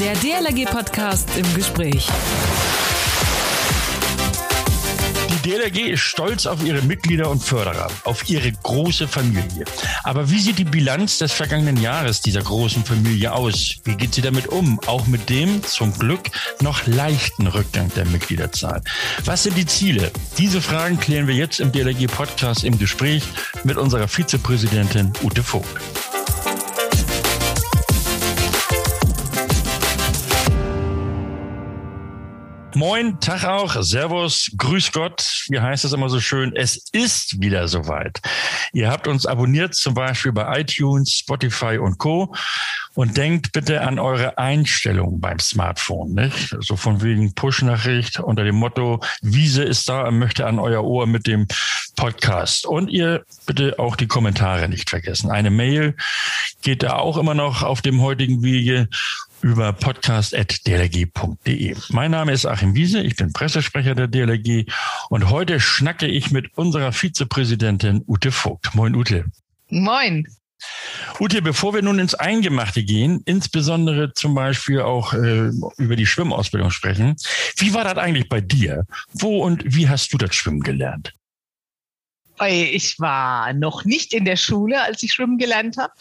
Der DLRG-Podcast im Gespräch. Die DLRG ist stolz auf ihre Mitglieder und Förderer, auf ihre große Familie. Aber wie sieht die Bilanz des vergangenen Jahres dieser großen Familie aus? Wie geht sie damit um? Auch mit dem zum Glück noch leichten Rückgang der Mitgliederzahl. Was sind die Ziele? Diese Fragen klären wir jetzt im DLRG Podcast im Gespräch mit unserer Vizepräsidentin Ute Vogt. Moin, Tag auch, Servus, Grüß Gott, wie heißt es immer so schön? Es ist wieder soweit. Ihr habt uns abonniert, zum Beispiel bei iTunes, Spotify und Co. Und denkt bitte an eure Einstellungen beim Smartphone, nicht? So von wegen Push-Nachricht unter dem Motto, Wiese ist da möchte an euer Ohr mit dem Podcast. Und ihr bitte auch die Kommentare nicht vergessen. Eine Mail geht da auch immer noch auf dem heutigen Wege über podcast.dlg.de. Mein Name ist Achim Wiese, ich bin Pressesprecher der DLRG und heute schnacke ich mit unserer Vizepräsidentin Ute Vogt. Moin Ute. Moin. Ute, bevor wir nun ins Eingemachte gehen, insbesondere zum Beispiel auch äh, über die Schwimmausbildung sprechen, wie war das eigentlich bei dir? Wo und wie hast du das Schwimmen gelernt? Ich war noch nicht in der Schule, als ich schwimmen gelernt habe.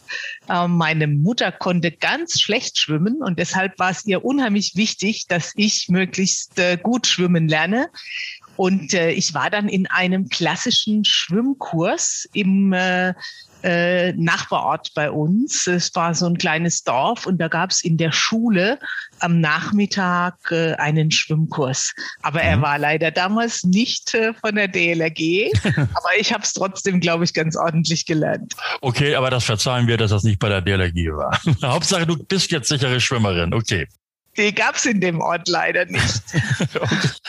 Ähm, meine Mutter konnte ganz schlecht schwimmen und deshalb war es ihr unheimlich wichtig, dass ich möglichst äh, gut schwimmen lerne. Und äh, ich war dann in einem klassischen Schwimmkurs im äh, Nachbarort bei uns. Es war so ein kleines Dorf und da gab es in der Schule am Nachmittag äh, einen Schwimmkurs. Aber mhm. er war leider damals nicht äh, von der DLRG, aber ich habe es trotzdem, glaube ich, ganz ordentlich gelernt. Okay, aber das verzeihen wir, dass das nicht bei der DLRG war. Hauptsache, du bist jetzt sichere Schwimmerin. Okay. Die gab es in dem Ort leider nicht.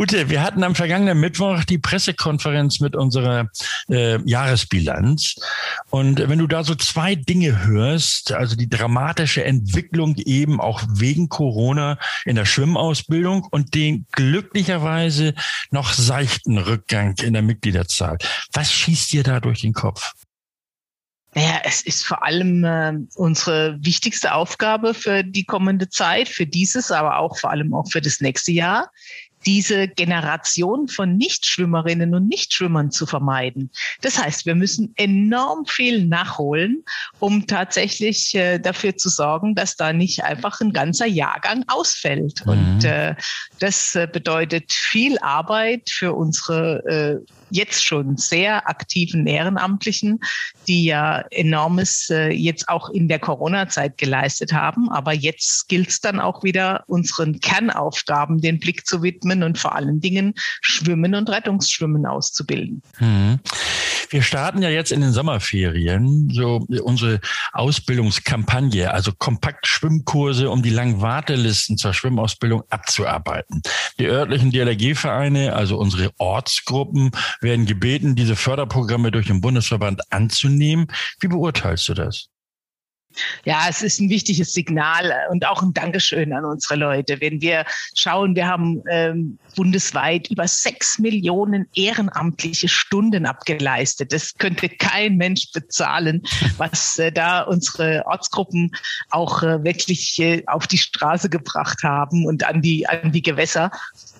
Ute, wir hatten am vergangenen Mittwoch die Pressekonferenz mit unserer äh, Jahresbilanz. Und wenn du da so zwei Dinge hörst, also die dramatische Entwicklung eben auch wegen Corona in der Schwimmausbildung und den glücklicherweise noch seichten Rückgang in der Mitgliederzahl, was schießt dir da durch den Kopf? Naja, es ist vor allem äh, unsere wichtigste Aufgabe für die kommende Zeit, für dieses, aber auch vor allem auch für das nächste Jahr, diese Generation von Nichtschwimmerinnen und Nichtschwimmern zu vermeiden. Das heißt, wir müssen enorm viel nachholen, um tatsächlich äh, dafür zu sorgen, dass da nicht einfach ein ganzer Jahrgang ausfällt. Mhm. Und äh, das äh, bedeutet viel Arbeit für unsere äh, jetzt schon sehr aktiven Ehrenamtlichen, die ja enormes äh, jetzt auch in der Corona-Zeit geleistet haben. Aber jetzt gilt es dann auch wieder, unseren Kernaufgaben den Blick zu widmen und vor allen Dingen Schwimmen und Rettungsschwimmen auszubilden. Mhm. Wir starten ja jetzt in den Sommerferien so unsere Ausbildungskampagne, also kompakt Schwimmkurse, um die langen Wartelisten zur Schwimmausbildung abzuarbeiten. Die örtlichen DLRG-Vereine, also unsere Ortsgruppen, werden gebeten, diese Förderprogramme durch den Bundesverband anzunehmen. Wie beurteilst du das? Ja, es ist ein wichtiges Signal und auch ein Dankeschön an unsere Leute. Wenn wir schauen, wir haben ähm, bundesweit über sechs Millionen ehrenamtliche Stunden abgeleistet. Das könnte kein Mensch bezahlen, was äh, da unsere Ortsgruppen auch äh, wirklich äh, auf die Straße gebracht haben und an die, an die Gewässer.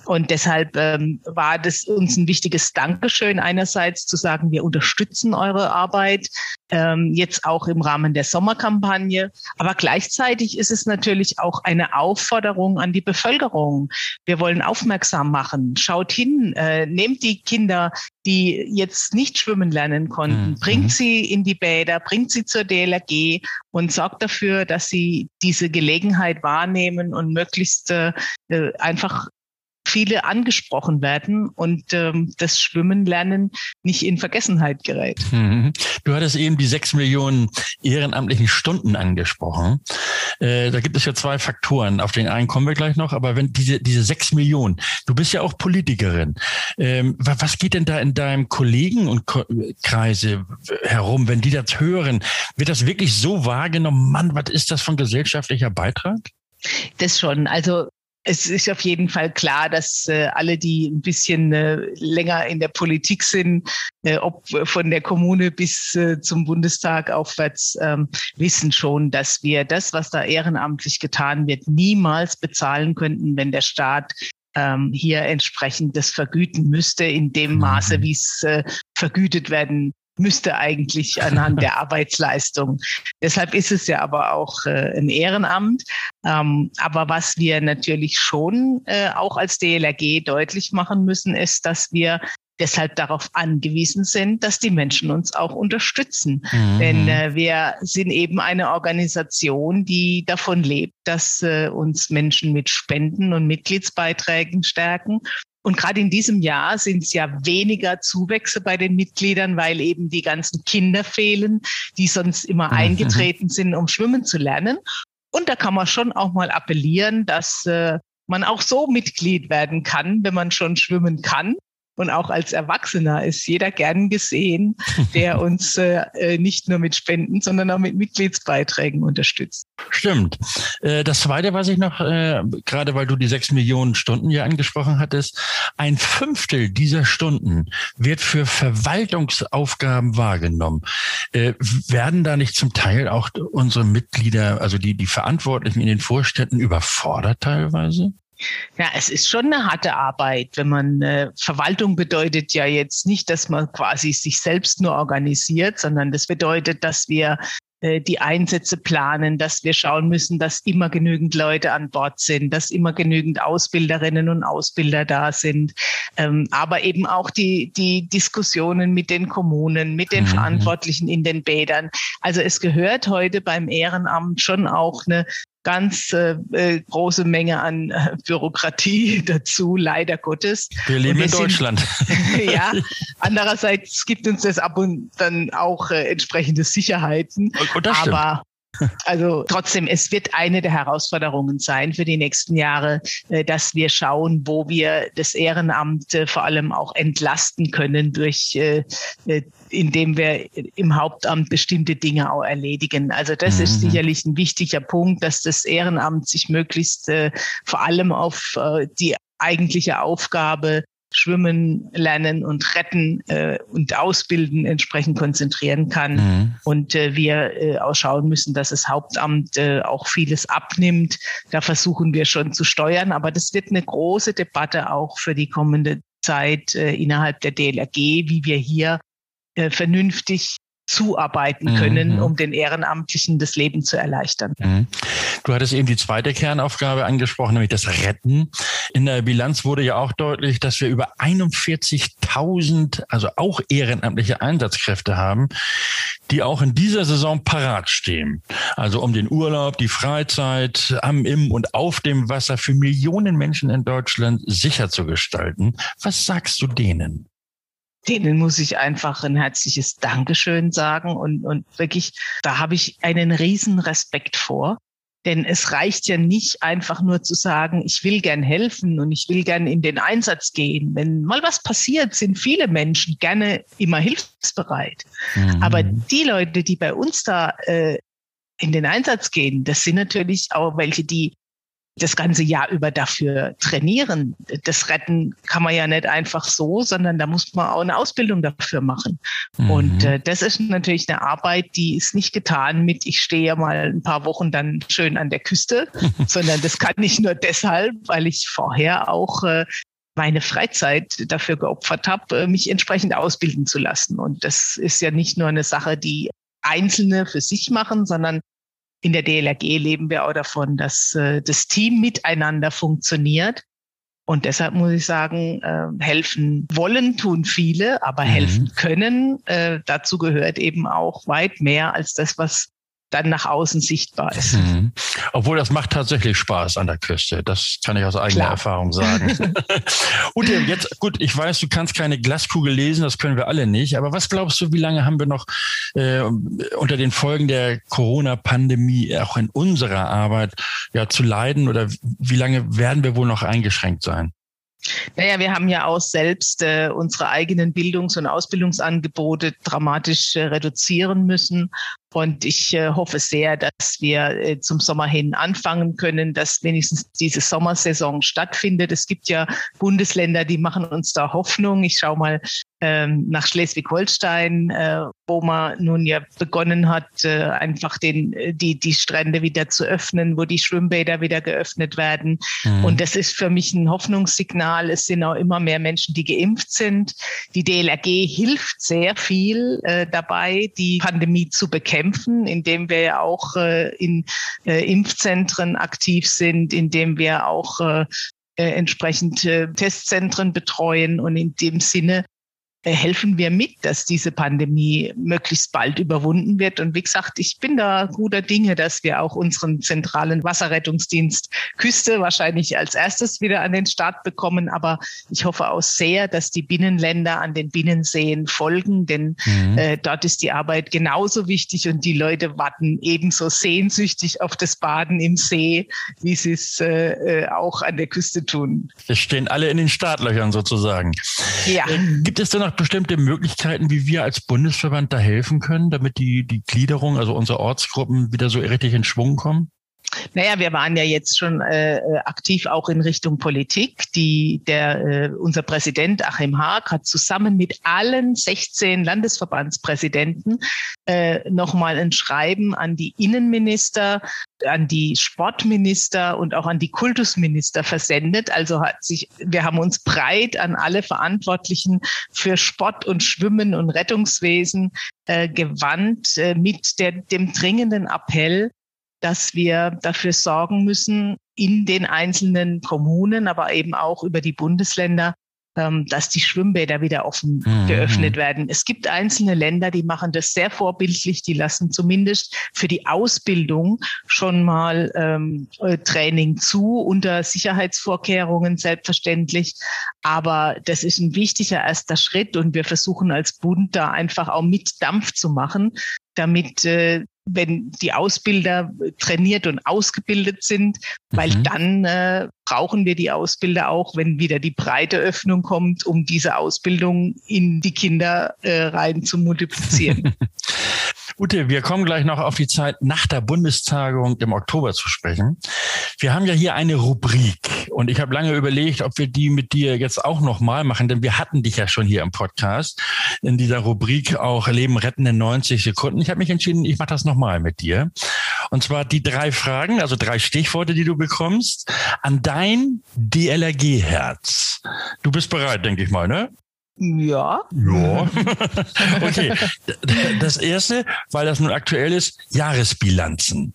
Und deshalb ähm, war das uns ein wichtiges Dankeschön einerseits zu sagen, wir unterstützen eure Arbeit, ähm, jetzt auch im Rahmen der Sommerkampagne. Aber gleichzeitig ist es natürlich auch eine Aufforderung an die Bevölkerung. Wir wollen aufmerksam machen. Schaut hin, äh, nehmt die Kinder, die jetzt nicht schwimmen lernen konnten, mhm. bringt sie in die Bäder, bringt sie zur DLRG und sorgt dafür, dass sie diese Gelegenheit wahrnehmen und möglichst äh, einfach viele angesprochen werden und ähm, das Schwimmen lernen nicht in Vergessenheit gerät. Mhm. Du hattest eben die sechs Millionen ehrenamtlichen Stunden angesprochen. Äh, da gibt es ja zwei Faktoren. Auf den einen kommen wir gleich noch, aber wenn diese, diese sechs Millionen, du bist ja auch Politikerin. Ähm, was geht denn da in deinem Kollegen und Kreise herum, wenn die das hören? Wird das wirklich so wahrgenommen? Mann, was ist das von gesellschaftlicher Beitrag? Das schon. Also es ist auf jeden Fall klar, dass äh, alle, die ein bisschen äh, länger in der Politik sind, äh, ob von der Kommune bis äh, zum Bundestag aufwärts, ähm, wissen schon, dass wir das, was da ehrenamtlich getan wird, niemals bezahlen könnten, wenn der Staat ähm, hier entsprechend das vergüten müsste, in dem Maße, mhm. wie es äh, vergütet werden müsste eigentlich anhand der Arbeitsleistung. Deshalb ist es ja aber auch äh, ein Ehrenamt. Ähm, aber was wir natürlich schon äh, auch als DLRG deutlich machen müssen, ist, dass wir deshalb darauf angewiesen sind, dass die Menschen uns auch unterstützen. Mhm. Denn äh, wir sind eben eine Organisation, die davon lebt, dass äh, uns Menschen mit Spenden und Mitgliedsbeiträgen stärken und gerade in diesem Jahr sind es ja weniger Zuwächse bei den Mitgliedern, weil eben die ganzen Kinder fehlen, die sonst immer mhm. eingetreten sind, um schwimmen zu lernen. Und da kann man schon auch mal appellieren, dass äh, man auch so Mitglied werden kann, wenn man schon schwimmen kann. Und auch als Erwachsener ist jeder gern gesehen, der uns äh, äh, nicht nur mit Spenden, sondern auch mit Mitgliedsbeiträgen unterstützt. Stimmt. Äh, das Zweite, was ich noch, äh, gerade weil du die sechs Millionen Stunden hier angesprochen hattest, ein Fünftel dieser Stunden wird für Verwaltungsaufgaben wahrgenommen. Werden da nicht zum Teil auch unsere Mitglieder, also die, die Verantwortlichen in den Vorstädten überfordert teilweise? Ja, es ist schon eine harte Arbeit, wenn man äh, Verwaltung bedeutet ja jetzt nicht, dass man quasi sich selbst nur organisiert, sondern das bedeutet, dass wir äh, die Einsätze planen, dass wir schauen müssen, dass immer genügend Leute an Bord sind, dass immer genügend Ausbilderinnen und Ausbilder da sind, ähm, aber eben auch die, die Diskussionen mit den Kommunen, mit den mhm. Verantwortlichen in den Bädern. Also es gehört heute beim Ehrenamt schon auch eine ganz äh, große Menge an äh, Bürokratie dazu, leider Gottes. Wir leben wir in Deutschland. Sind, ja, andererseits gibt uns das ab und dann auch äh, entsprechende Sicherheiten. Und, und aber also trotzdem, es wird eine der Herausforderungen sein für die nächsten Jahre, äh, dass wir schauen, wo wir das Ehrenamt äh, vor allem auch entlasten können durch, äh, indem wir im Hauptamt bestimmte Dinge auch erledigen. Also das mhm. ist sicherlich ein wichtiger Punkt, dass das Ehrenamt sich möglichst vor allem auf die eigentliche Aufgabe Schwimmen, Lernen und Retten äh, und Ausbilden entsprechend konzentrieren kann. Mhm. Und äh, wir äh, auch schauen müssen, dass das Hauptamt äh, auch vieles abnimmt. Da versuchen wir schon zu steuern. Aber das wird eine große Debatte auch für die kommende Zeit äh, innerhalb der DLRG, wie wir hier äh, vernünftig zuarbeiten können, mhm. um den Ehrenamtlichen das Leben zu erleichtern. Mhm. Du hattest eben die zweite Kernaufgabe angesprochen, nämlich das Retten. In der Bilanz wurde ja auch deutlich, dass wir über 41.000, also auch ehrenamtliche Einsatzkräfte haben, die auch in dieser Saison parat stehen. Also um den Urlaub, die Freizeit am, im und auf dem Wasser für Millionen Menschen in Deutschland sicher zu gestalten. Was sagst du denen? Denen muss ich einfach ein herzliches Dankeschön sagen und, und wirklich, da habe ich einen riesen Respekt vor. Denn es reicht ja nicht einfach nur zu sagen, ich will gern helfen und ich will gern in den Einsatz gehen. Wenn mal was passiert, sind viele Menschen gerne immer hilfsbereit. Mhm. Aber die Leute, die bei uns da äh, in den Einsatz gehen, das sind natürlich auch welche, die das ganze Jahr über dafür trainieren. Das Retten kann man ja nicht einfach so, sondern da muss man auch eine Ausbildung dafür machen. Mhm. Und äh, das ist natürlich eine Arbeit, die ist nicht getan mit, ich stehe ja mal ein paar Wochen dann schön an der Küste, sondern das kann ich nur deshalb, weil ich vorher auch äh, meine Freizeit dafür geopfert habe, äh, mich entsprechend ausbilden zu lassen. Und das ist ja nicht nur eine Sache, die Einzelne für sich machen, sondern in der DLRG leben wir auch davon, dass äh, das Team miteinander funktioniert. Und deshalb muss ich sagen, äh, helfen wollen tun viele, aber mhm. helfen können, äh, dazu gehört eben auch weit mehr als das, was dann nach außen sichtbar ist. Mhm. Obwohl das macht tatsächlich Spaß an der Küste. Das kann ich aus eigener Klar. Erfahrung sagen. Und jetzt, gut, ich weiß, du kannst keine Glaskugel lesen, das können wir alle nicht. Aber was glaubst du, wie lange haben wir noch äh, unter den Folgen der Corona-Pandemie auch in unserer Arbeit ja zu leiden? Oder wie lange werden wir wohl noch eingeschränkt sein? Naja, wir haben ja auch selbst äh, unsere eigenen Bildungs- und Ausbildungsangebote dramatisch äh, reduzieren müssen. Und ich äh, hoffe sehr, dass wir äh, zum Sommer hin anfangen können, dass wenigstens diese Sommersaison stattfindet. Es gibt ja Bundesländer, die machen uns da Hoffnung. Ich schaue mal ähm, nach Schleswig-Holstein, äh, wo man nun ja begonnen hat, äh, einfach den, äh, die, die Strände wieder zu öffnen, wo die Schwimmbäder wieder geöffnet werden. Mhm. Und das ist für mich ein Hoffnungssignal. Es sind auch immer mehr Menschen, die geimpft sind. Die DLRG hilft sehr viel äh, dabei, die Pandemie zu bekämpfen, indem wir ja auch äh, in äh, Impfzentren aktiv sind, indem wir auch äh, äh entsprechend äh, Testzentren betreuen und in dem Sinne helfen wir mit, dass diese Pandemie möglichst bald überwunden wird. Und wie gesagt, ich bin da guter Dinge, dass wir auch unseren zentralen Wasserrettungsdienst Küste wahrscheinlich als erstes wieder an den Start bekommen. Aber ich hoffe auch sehr, dass die Binnenländer an den Binnenseen folgen, denn mhm. äh, dort ist die Arbeit genauso wichtig und die Leute warten ebenso sehnsüchtig auf das Baden im See, wie sie es äh, äh auch an der Küste tun. Es stehen alle in den Startlöchern sozusagen. Ja. Gibt es denn noch noch bestimmte Möglichkeiten, wie wir als Bundesverband da helfen können, damit die, die Gliederung, also unsere Ortsgruppen wieder so richtig in Schwung kommen? Naja, wir waren ja jetzt schon äh, aktiv auch in Richtung Politik. Die, der, äh, unser Präsident Achim Haag hat zusammen mit allen 16 Landesverbandspräsidenten äh, nochmal ein Schreiben an die Innenminister, an die Sportminister und auch an die Kultusminister versendet. Also hat sich, wir haben uns breit an alle Verantwortlichen für Sport und Schwimmen und Rettungswesen äh, gewandt äh, mit der, dem dringenden Appell, dass wir dafür sorgen müssen, in den einzelnen Kommunen, aber eben auch über die Bundesländer, ähm, dass die Schwimmbäder wieder offen mhm. geöffnet werden. Es gibt einzelne Länder, die machen das sehr vorbildlich, die lassen zumindest für die Ausbildung schon mal ähm, äh, Training zu, unter Sicherheitsvorkehrungen selbstverständlich. Aber das ist ein wichtiger erster Schritt und wir versuchen als Bund da einfach auch mit Dampf zu machen, damit äh, wenn die Ausbilder trainiert und ausgebildet sind, weil mhm. dann äh, brauchen wir die Ausbilder auch, wenn wieder die breite Öffnung kommt, um diese Ausbildung in die Kinder äh, rein zu multiplizieren. Ute, wir kommen gleich noch auf die Zeit nach der Bundestagung im Oktober zu sprechen. Wir haben ja hier eine Rubrik und ich habe lange überlegt, ob wir die mit dir jetzt auch nochmal machen, denn wir hatten dich ja schon hier im Podcast in dieser Rubrik auch Leben retten in 90 Sekunden. Ich habe mich entschieden, ich mache das nochmal mit dir. Und zwar die drei Fragen, also drei Stichworte, die du bekommst, an dein DLRG-Herz. Du bist bereit, denke ich mal, ne? Ja. Ja. okay. Das erste, weil das nun aktuell ist, Jahresbilanzen.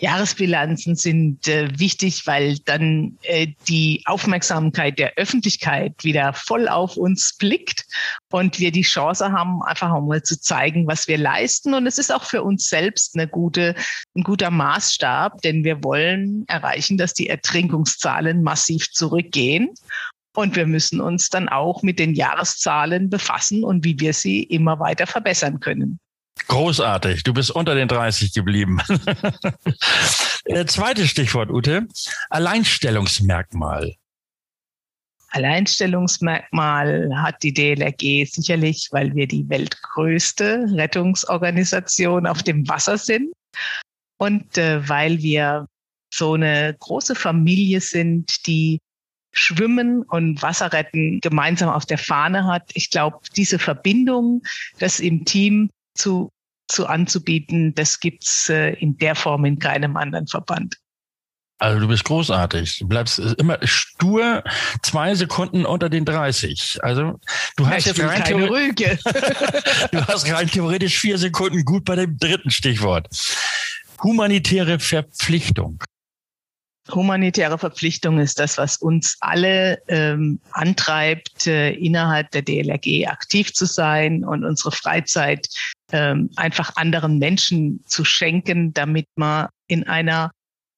Jahresbilanzen sind äh, wichtig, weil dann äh, die Aufmerksamkeit der Öffentlichkeit wieder voll auf uns blickt und wir die Chance haben, einfach auch mal zu zeigen, was wir leisten. Und es ist auch für uns selbst eine gute, ein guter Maßstab, denn wir wollen erreichen, dass die Ertrinkungszahlen massiv zurückgehen. Und wir müssen uns dann auch mit den Jahreszahlen befassen und wie wir sie immer weiter verbessern können. Großartig. Du bist unter den 30 geblieben. Äh, zweites Stichwort, Ute. Alleinstellungsmerkmal. Alleinstellungsmerkmal hat die DLRG sicherlich, weil wir die weltgrößte Rettungsorganisation auf dem Wasser sind und äh, weil wir so eine große Familie sind, die Schwimmen und Wasserretten gemeinsam auf der Fahne hat. Ich glaube, diese Verbindung, das im Team zu, zu anzubieten, das gibt's äh, in der Form in keinem anderen Verband. Also du bist großartig. Du bleibst immer stur zwei Sekunden unter den 30. Also du hast jetzt rein Rüge. du hast rein theoretisch vier Sekunden gut bei dem dritten Stichwort. Humanitäre Verpflichtung. Humanitäre Verpflichtung ist das, was uns alle ähm, antreibt, äh, innerhalb der DLRG aktiv zu sein und unsere Freizeit ähm, einfach anderen Menschen zu schenken, damit man in einer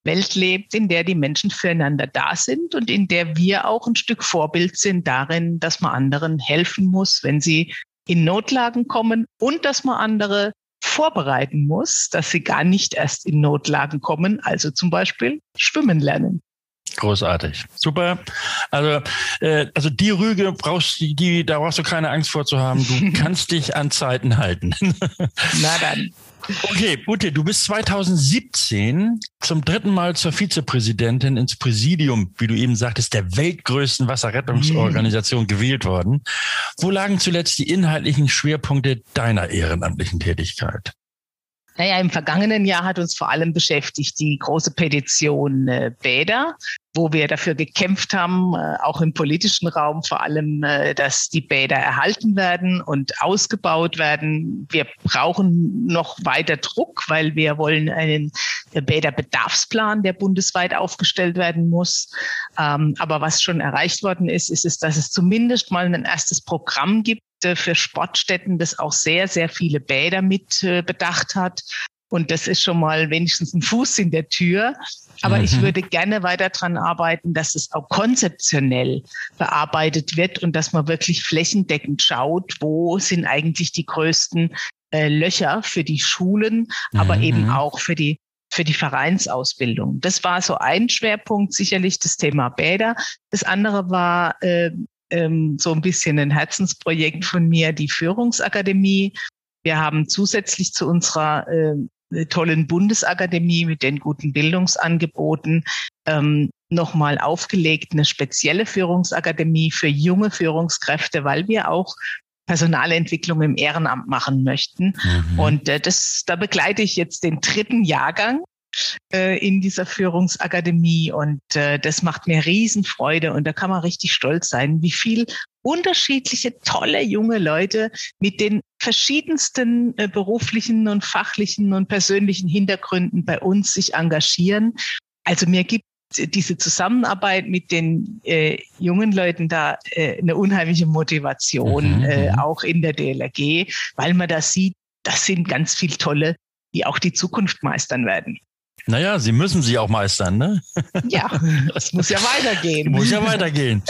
Welt lebt, in der die Menschen füreinander da sind und in der wir auch ein Stück Vorbild sind darin, dass man anderen helfen muss, wenn sie in Notlagen kommen und dass man andere vorbereiten muss, dass sie gar nicht erst in Notlagen kommen, also zum Beispiel schwimmen lernen. Großartig. Super. Also, äh, also die Rüge brauchst die, die, da brauchst du keine Angst vor zu haben. Du kannst dich an Zeiten halten. Na dann. Okay, Ute, du bist 2017 zum dritten Mal zur Vizepräsidentin ins Präsidium, wie du eben sagtest, der weltgrößten Wasserrettungsorganisation mhm. gewählt worden. Wo lagen zuletzt die inhaltlichen Schwerpunkte deiner ehrenamtlichen Tätigkeit? Naja, im vergangenen Jahr hat uns vor allem beschäftigt die große Petition äh, Bäder, wo wir dafür gekämpft haben, äh, auch im politischen Raum vor allem, äh, dass die Bäder erhalten werden und ausgebaut werden. Wir brauchen noch weiter Druck, weil wir wollen einen Bäderbedarfsplan, der bundesweit aufgestellt werden muss. Ähm, aber was schon erreicht worden ist, ist es, dass es zumindest mal ein erstes Programm gibt, für Sportstätten, das auch sehr, sehr viele Bäder mit äh, bedacht hat. Und das ist schon mal wenigstens ein Fuß in der Tür. Aber mhm. ich würde gerne weiter dran arbeiten, dass es auch konzeptionell bearbeitet wird und dass man wirklich flächendeckend schaut, wo sind eigentlich die größten äh, Löcher für die Schulen, aber mhm. eben auch für die für die Vereinsausbildung. Das war so ein Schwerpunkt, sicherlich das Thema Bäder. Das andere war äh, ähm, so ein bisschen ein Herzensprojekt von mir, die Führungsakademie. Wir haben zusätzlich zu unserer äh, tollen Bundesakademie mit den guten Bildungsangeboten ähm, nochmal aufgelegt eine spezielle Führungsakademie für junge Führungskräfte, weil wir auch Personalentwicklung im Ehrenamt machen möchten. Mhm. Und äh, das, da begleite ich jetzt den dritten Jahrgang äh, in dieser Führungsakademie und äh, das macht mir Riesenfreude und da kann man richtig stolz sein, wie viel unterschiedliche, tolle junge Leute mit den verschiedensten äh, beruflichen und fachlichen und persönlichen Hintergründen bei uns sich engagieren. Also mir gibt diese Zusammenarbeit mit den äh, jungen Leuten da äh, eine unheimliche Motivation, mhm, äh, mhm. auch in der DLRG, weil man da sieht, das sind ganz viel tolle, die auch die Zukunft meistern werden. Naja, sie müssen sie auch meistern, ne? Ja, es muss ja weitergehen. Muss ja weitergehen.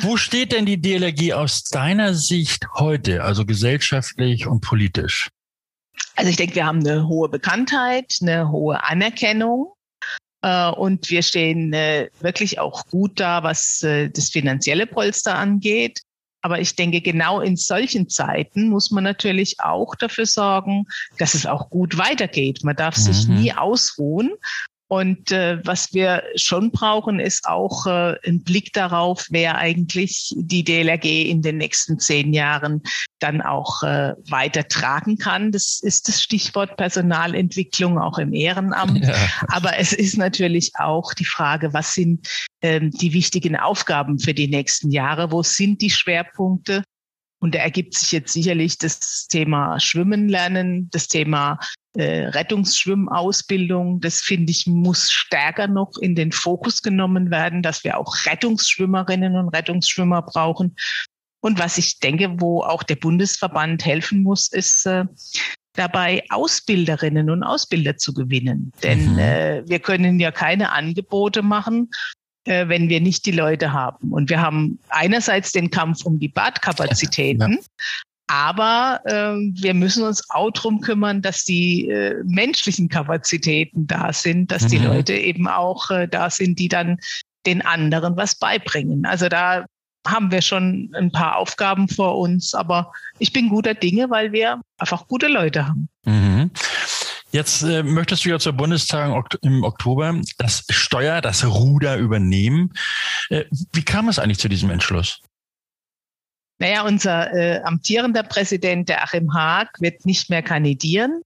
Wo steht denn die DLRG aus deiner Sicht heute, also gesellschaftlich und politisch? Also ich denke, wir haben eine hohe Bekanntheit, eine hohe Anerkennung. Äh, und wir stehen äh, wirklich auch gut da, was äh, das finanzielle Polster angeht. Aber ich denke, genau in solchen Zeiten muss man natürlich auch dafür sorgen, dass es auch gut weitergeht. Man darf sich mhm. nie ausruhen. Und äh, was wir schon brauchen, ist auch äh, ein Blick darauf, wer eigentlich die DLRG in den nächsten zehn Jahren dann auch äh, weiter tragen kann. Das ist das Stichwort Personalentwicklung auch im Ehrenamt. Ja. Aber es ist natürlich auch die Frage, was sind ähm, die wichtigen Aufgaben für die nächsten Jahre? Wo sind die Schwerpunkte? Und da ergibt sich jetzt sicherlich das Thema Schwimmen lernen, das Thema äh, Rettungsschwimmausbildung. Das finde ich muss stärker noch in den Fokus genommen werden, dass wir auch Rettungsschwimmerinnen und Rettungsschwimmer brauchen. Und was ich denke, wo auch der Bundesverband helfen muss, ist äh, dabei Ausbilderinnen und Ausbilder zu gewinnen. Denn mhm. äh, wir können ja keine Angebote machen, äh, wenn wir nicht die Leute haben. Und wir haben einerseits den Kampf um die Badkapazitäten, ja. aber äh, wir müssen uns auch darum kümmern, dass die äh, menschlichen Kapazitäten da sind, dass mhm. die Leute eben auch äh, da sind, die dann den anderen was beibringen. Also da haben wir schon ein paar Aufgaben vor uns, aber ich bin guter Dinge, weil wir einfach gute Leute haben. Mhm. Jetzt äh, möchtest du ja zur Bundestagung im Oktober das Steuer, das Ruder übernehmen. Äh, wie kam es eigentlich zu diesem Entschluss? Naja, unser äh, amtierender Präsident, der Achim Haag, wird nicht mehr kandidieren.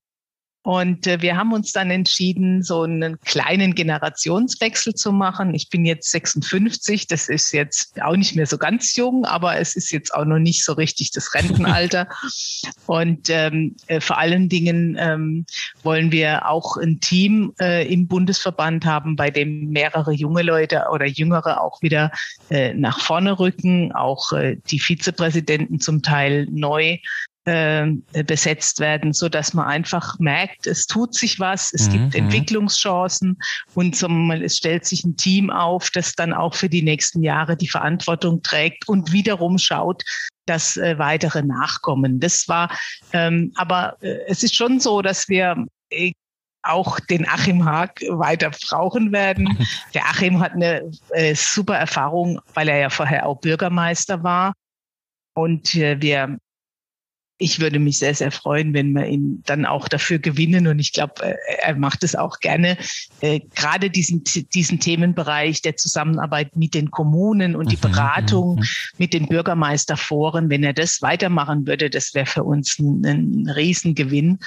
Und äh, wir haben uns dann entschieden, so einen kleinen Generationswechsel zu machen. Ich bin jetzt 56, das ist jetzt auch nicht mehr so ganz jung, aber es ist jetzt auch noch nicht so richtig das Rentenalter. Und ähm, äh, vor allen Dingen ähm, wollen wir auch ein Team äh, im Bundesverband haben, bei dem mehrere junge Leute oder Jüngere auch wieder äh, nach vorne rücken, auch äh, die Vizepräsidenten zum Teil neu äh, besetzt werden, so dass man einfach merkt, es tut sich was, es mhm. gibt Entwicklungschancen und es stellt sich ein Team auf, das dann auch für die nächsten Jahre die Verantwortung trägt und wiederum schaut, dass äh, weitere nachkommen. Das war, ähm, aber äh, es ist schon so, dass wir äh, auch den Achim Haag weiter brauchen werden. Der Achim hat eine äh, super Erfahrung, weil er ja vorher auch Bürgermeister war. Und äh, wir ich würde mich sehr, sehr freuen, wenn wir ihn dann auch dafür gewinnen. Und ich glaube, äh, er macht es auch gerne. Äh, gerade diesen, diesen Themenbereich der Zusammenarbeit mit den Kommunen und die mhm, Beratung mit den Bürgermeisterforen, wenn er das weitermachen würde, das wäre für uns ein, ein Riesengewinn.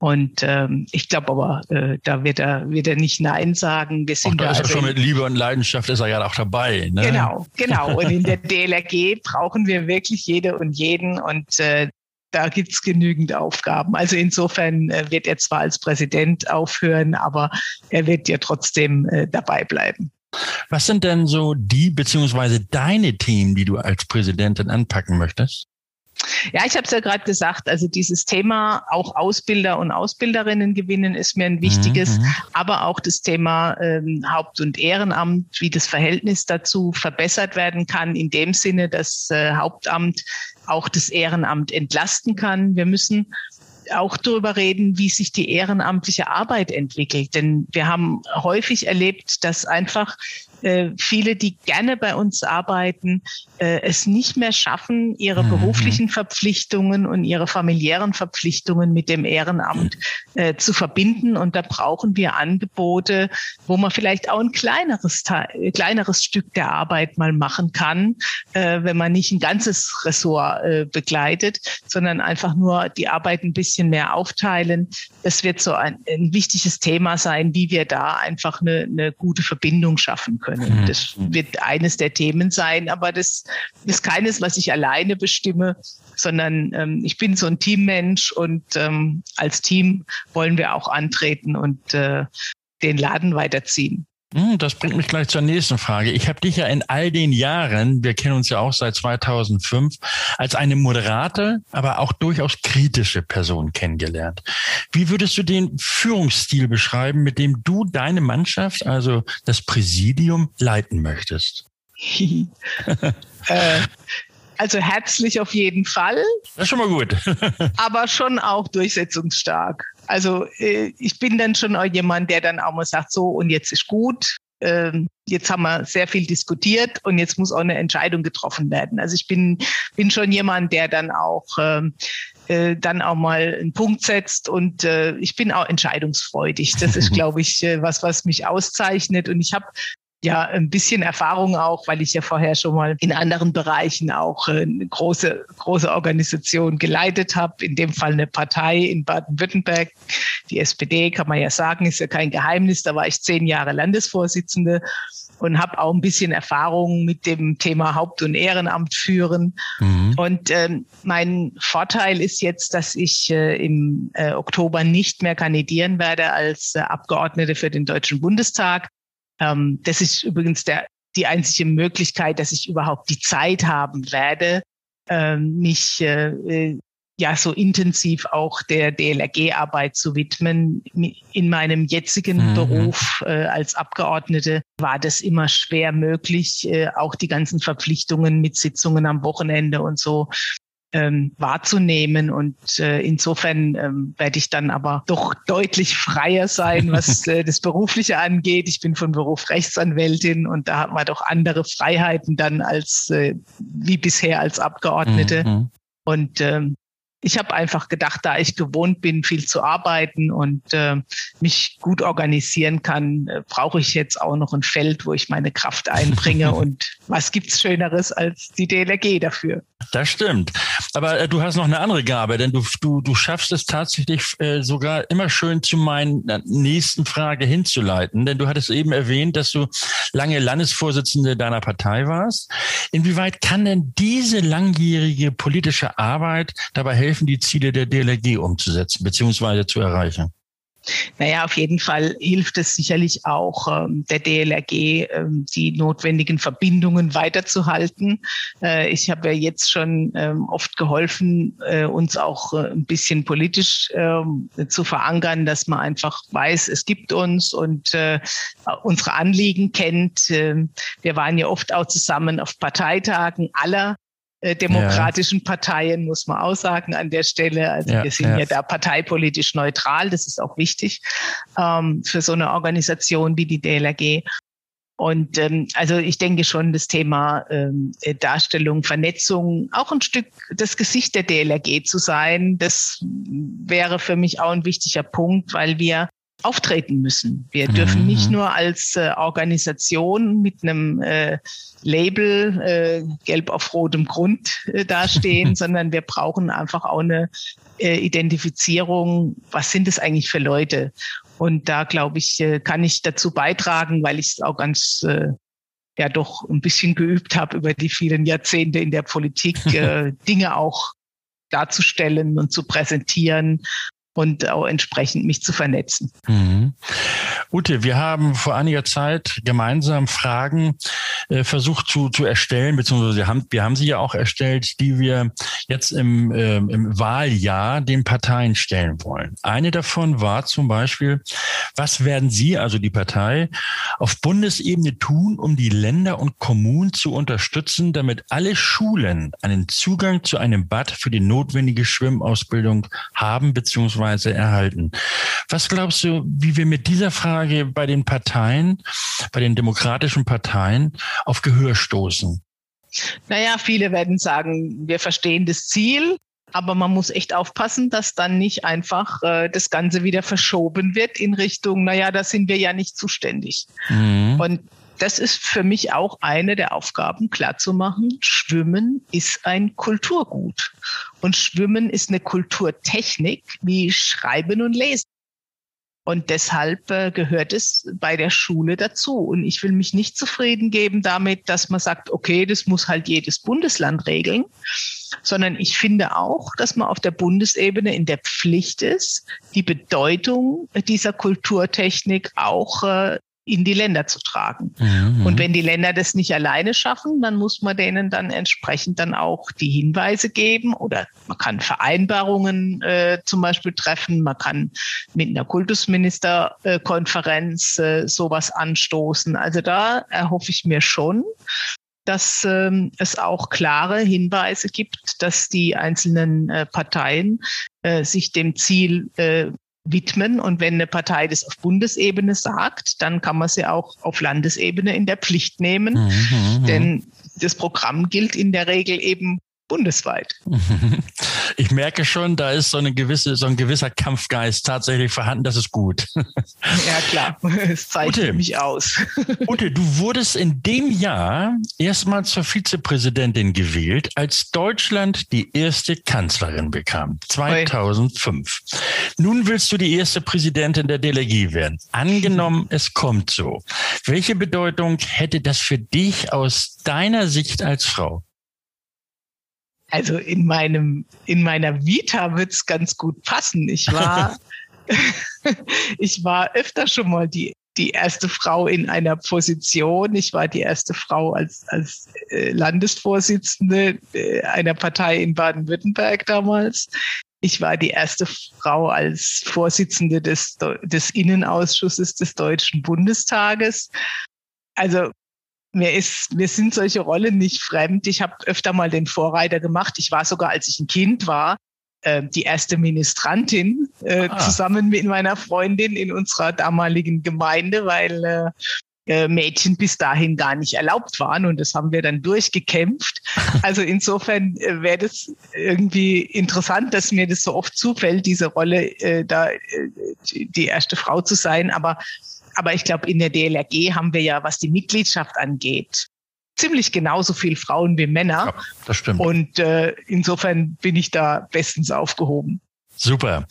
Und ähm, ich glaube aber, äh, da wird er, wird er nicht Nein sagen. Wir sind Ach, da ist also er schon mit Liebe und Leidenschaft ist er ja auch dabei. Ne? Genau, genau. Und in der DLRG brauchen wir wirklich jede und jeden. Und äh, da gibt's genügend Aufgaben. Also insofern äh, wird er zwar als Präsident aufhören, aber er wird ja trotzdem äh, dabei bleiben. Was sind denn so die beziehungsweise deine Themen, die du als Präsidentin anpacken möchtest? Ja, ich habe es ja gerade gesagt, also dieses Thema auch Ausbilder und Ausbilderinnen gewinnen ist mir ein wichtiges, mhm. mhm. aber auch das Thema ähm, Haupt- und Ehrenamt, wie das Verhältnis dazu verbessert werden kann, in dem Sinne, dass äh, Hauptamt auch das Ehrenamt entlasten kann. Wir müssen auch darüber reden, wie sich die ehrenamtliche Arbeit entwickelt. Denn wir haben häufig erlebt, dass einfach äh, viele, die gerne bei uns arbeiten, äh, es nicht mehr schaffen, ihre mhm. beruflichen Verpflichtungen und ihre familiären Verpflichtungen mit dem Ehrenamt äh, zu verbinden. Und da brauchen wir Angebote, wo man vielleicht auch ein kleineres, kleineres Stück der Arbeit mal machen kann, wenn man nicht ein ganzes Ressort begleitet, sondern einfach nur die Arbeit ein bisschen mehr aufteilen. Das wird so ein, ein wichtiges Thema sein, wie wir da einfach eine, eine gute Verbindung schaffen können können. Mhm. Das wird eines der Themen sein, aber das ist keines, was ich alleine bestimme, sondern ähm, ich bin so ein Teammensch und ähm, als Team wollen wir auch antreten und äh, den Laden weiterziehen. Hm, das bringt mich gleich zur nächsten Frage. Ich habe dich ja in all den Jahren, wir kennen uns ja auch seit 2005, als eine moderate, aber auch durchaus kritische Person kennengelernt. Wie würdest du den Führungsstil beschreiben, mit dem du deine Mannschaft, also das Präsidium, leiten möchtest? äh, also herzlich auf jeden Fall. Das ist schon mal gut. aber schon auch durchsetzungsstark. Also äh, ich bin dann schon auch jemand, der dann auch mal sagt, so und jetzt ist gut. Ähm, jetzt haben wir sehr viel diskutiert und jetzt muss auch eine Entscheidung getroffen werden. Also ich bin, bin schon jemand, der dann auch ähm, äh, dann auch mal einen Punkt setzt und äh, ich bin auch entscheidungsfreudig. Das ist, glaube ich, äh, was, was mich auszeichnet. Und ich habe ja ein bisschen Erfahrung auch, weil ich ja vorher schon mal in anderen Bereichen auch äh, eine große, große Organisation geleitet habe, in dem Fall eine Partei in Baden-Württemberg. Die SPD kann man ja sagen, ist ja kein Geheimnis. Da war ich zehn Jahre Landesvorsitzende und habe auch ein bisschen Erfahrung mit dem Thema Haupt- und Ehrenamt führen. Mhm. Und ähm, mein Vorteil ist jetzt, dass ich äh, im äh, Oktober nicht mehr kandidieren werde als äh, Abgeordnete für den Deutschen Bundestag, ähm, das ist übrigens der, die einzige Möglichkeit, dass ich überhaupt die Zeit haben werde, äh, mich äh, äh ja so intensiv auch der DLRG-Arbeit zu widmen. In meinem jetzigen mhm. Beruf äh, als Abgeordnete war das immer schwer möglich, äh, auch die ganzen Verpflichtungen mit Sitzungen am Wochenende und so ähm, wahrzunehmen. Und äh, insofern ähm, werde ich dann aber doch deutlich freier sein, was äh, das Berufliche angeht. Ich bin von Beruf Rechtsanwältin und da hat man doch andere Freiheiten dann als äh, wie bisher als Abgeordnete. Mhm. Und ähm, ich habe einfach gedacht, da ich gewohnt bin, viel zu arbeiten und äh, mich gut organisieren kann, äh, brauche ich jetzt auch noch ein Feld, wo ich meine Kraft einbringe. und was gibt's Schöneres als die DLRG dafür? Das stimmt. Aber äh, du hast noch eine andere Gabe, denn du, du, du schaffst es tatsächlich äh, sogar immer schön zu meiner nächsten Frage hinzuleiten. Denn du hattest eben erwähnt, dass du lange Landesvorsitzende deiner Partei warst. Inwieweit kann denn diese langjährige politische Arbeit dabei helfen, helfen, die Ziele der DLRG umzusetzen bzw. zu erreichen? Naja, auf jeden Fall hilft es sicherlich auch ähm, der DLRG, ähm, die notwendigen Verbindungen weiterzuhalten. Äh, ich habe ja jetzt schon ähm, oft geholfen, äh, uns auch äh, ein bisschen politisch zu verankern, dass man einfach weiß, es gibt uns und unsere Anliegen kennt. wir waren ja oft auch zusammen auf Parteitagen aller demokratischen ja. Parteien, muss man auch sagen an der Stelle. Also ja, wir sind ja. ja. da parteipolitisch neutral, das ist auch wichtig ähm, für so eine Organisation wie die DLRG. Und ähm, also ich denke schon, das Thema ähm, Darstellung, Vernetzung, auch ein Stück das Gesicht der DLRG zu sein, das wäre für mich auch ein wichtiger Punkt, weil wir auftreten müssen. Wir dürfen nicht mhm. nur als äh, Organisation mit einem äh, Label äh, gelb auf rotem Grund äh, dastehen, sondern wir brauchen einfach auch eine äh, Identifizierung, was sind es eigentlich für Leute? Und da glaube ich, äh, kann ich dazu beitragen, weil ich es auch ganz äh, ja doch ein bisschen geübt habe über die vielen Jahrzehnte in der Politik, äh, Dinge auch darzustellen und zu präsentieren und auch entsprechend mich zu vernetzen. Mhm. Ute, wir haben vor einiger Zeit gemeinsam Fragen äh, versucht zu, zu erstellen, beziehungsweise wir haben, wir haben sie ja auch erstellt, die wir jetzt im, äh, im Wahljahr den Parteien stellen wollen. Eine davon war zum Beispiel, was werden Sie, also die Partei, auf Bundesebene tun, um die Länder und Kommunen zu unterstützen, damit alle Schulen einen Zugang zu einem Bad für die notwendige Schwimmausbildung haben, beziehungsweise Weise erhalten. Was glaubst du, wie wir mit dieser Frage bei den Parteien, bei den demokratischen Parteien auf Gehör stoßen? Naja, viele werden sagen, wir verstehen das Ziel, aber man muss echt aufpassen, dass dann nicht einfach äh, das Ganze wieder verschoben wird in Richtung, naja, da sind wir ja nicht zuständig. Mhm. Und das ist für mich auch eine der Aufgaben, klarzumachen, Schwimmen ist ein Kulturgut. Und Schwimmen ist eine Kulturtechnik wie Schreiben und Lesen. Und deshalb äh, gehört es bei der Schule dazu. Und ich will mich nicht zufrieden geben damit, dass man sagt, okay, das muss halt jedes Bundesland regeln, sondern ich finde auch, dass man auf der Bundesebene in der Pflicht ist, die Bedeutung dieser Kulturtechnik auch äh, in die Länder zu tragen. Mhm. Und wenn die Länder das nicht alleine schaffen, dann muss man denen dann entsprechend dann auch die Hinweise geben oder man kann Vereinbarungen äh, zum Beispiel treffen, man kann mit einer Kultusministerkonferenz äh, sowas anstoßen. Also da erhoffe ich mir schon, dass ähm, es auch klare Hinweise gibt, dass die einzelnen äh, Parteien äh, sich dem Ziel äh, widmen. Und wenn eine Partei das auf Bundesebene sagt, dann kann man sie auch auf Landesebene in der Pflicht nehmen. Mhm, mhm, mhm. Denn das Programm gilt in der Regel eben bundesweit. Ich merke schon, da ist so eine gewisse, so ein gewisser Kampfgeist tatsächlich vorhanden. Das ist gut. Ja, klar. Es zeichnet Ute, mich aus. Ute, du wurdest in dem Jahr erstmal zur Vizepräsidentin gewählt, als Deutschland die erste Kanzlerin bekam. 2005. Oi. Nun willst du die erste Präsidentin der Delegie werden. Angenommen, es kommt so. Welche Bedeutung hätte das für dich aus deiner Sicht als Frau? Also in meinem, in meiner Vita wird's ganz gut passen. Ich war, ich war öfter schon mal die, die erste Frau in einer Position. Ich war die erste Frau als, als äh, Landesvorsitzende äh, einer Partei in Baden-Württemberg damals. Ich war die erste Frau als Vorsitzende des, des Innenausschusses des Deutschen Bundestages. Also mir ist, mir sind solche Rollen nicht fremd. Ich habe öfter mal den Vorreiter gemacht. Ich war sogar, als ich ein Kind war, äh, die erste Ministrantin äh, ah. zusammen mit meiner Freundin in unserer damaligen Gemeinde, weil äh, äh, Mädchen bis dahin gar nicht erlaubt waren und das haben wir dann durchgekämpft. Also insofern äh, wäre das irgendwie interessant, dass mir das so oft zufällt, diese Rolle äh, da äh, die erste Frau zu sein. Aber aber ich glaube, in der DLRG haben wir ja, was die Mitgliedschaft angeht, ziemlich genauso viel Frauen wie Männer. Ja, das stimmt. Und äh, insofern bin ich da bestens aufgehoben. Super.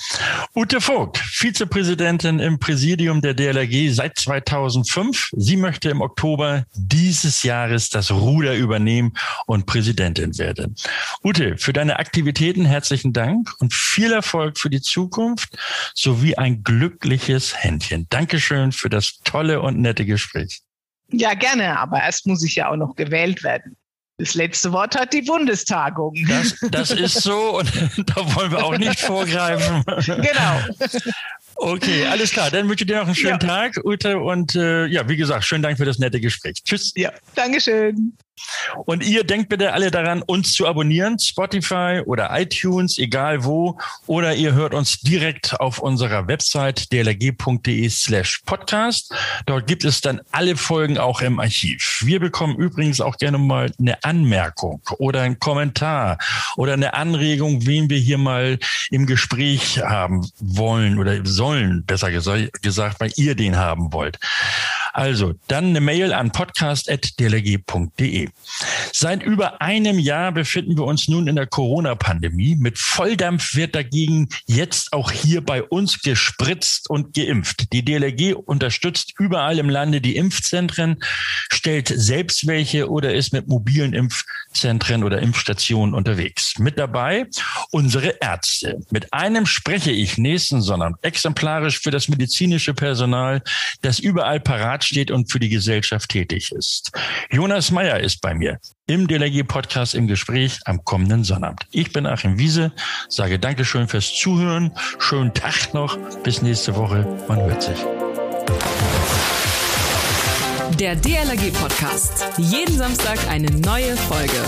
Ute Vogt, Vizepräsidentin im Präsidium der DLRG seit 2005. Sie möchte im Oktober dieses Jahres das Ruder übernehmen und Präsidentin werden. Ute, für deine Aktivitäten herzlichen Dank und viel Erfolg für die Zukunft sowie ein glückliches Händchen. Dankeschön für das tolle und nette Gespräch. Ja, gerne, aber erst muss ich ja auch noch gewählt werden. Das letzte Wort hat die Bundestagung. Das, das ist so und da wollen wir auch nicht vorgreifen. Genau. Okay, alles klar. Dann wünsche ich dir noch einen schönen ja. Tag, Ute. Und äh, ja, wie gesagt, schönen Dank für das nette Gespräch. Tschüss. Ja, Dankeschön. Und ihr denkt bitte alle daran, uns zu abonnieren, Spotify oder iTunes, egal wo, oder ihr hört uns direkt auf unserer Website dlg.de slash podcast. Dort gibt es dann alle Folgen auch im Archiv. Wir bekommen übrigens auch gerne mal eine Anmerkung oder einen Kommentar oder eine Anregung, wen wir hier mal im Gespräch haben wollen oder sollen, besser gesagt, weil ihr den haben wollt. Also dann eine Mail an podcast.dlg.de. Seit über einem Jahr befinden wir uns nun in der Corona-Pandemie. Mit Volldampf wird dagegen jetzt auch hier bei uns gespritzt und geimpft. Die DLG unterstützt überall im Lande die Impfzentren, stellt selbst welche oder ist mit mobilen Impfzentren oder Impfstationen unterwegs. Mit dabei unsere Ärzte. Mit einem spreche ich nächsten Sonntag exemplarisch für das medizinische Personal, das überall parat steht und für die Gesellschaft tätig ist. Jonas Meyer ist bei mir im DLG-Podcast im Gespräch am kommenden Sonnabend. Ich bin Achim Wiese, sage Dankeschön fürs Zuhören, schönen Tag noch, bis nächste Woche, man hört sich. Der DLRG Podcast. Jeden Samstag eine neue Folge.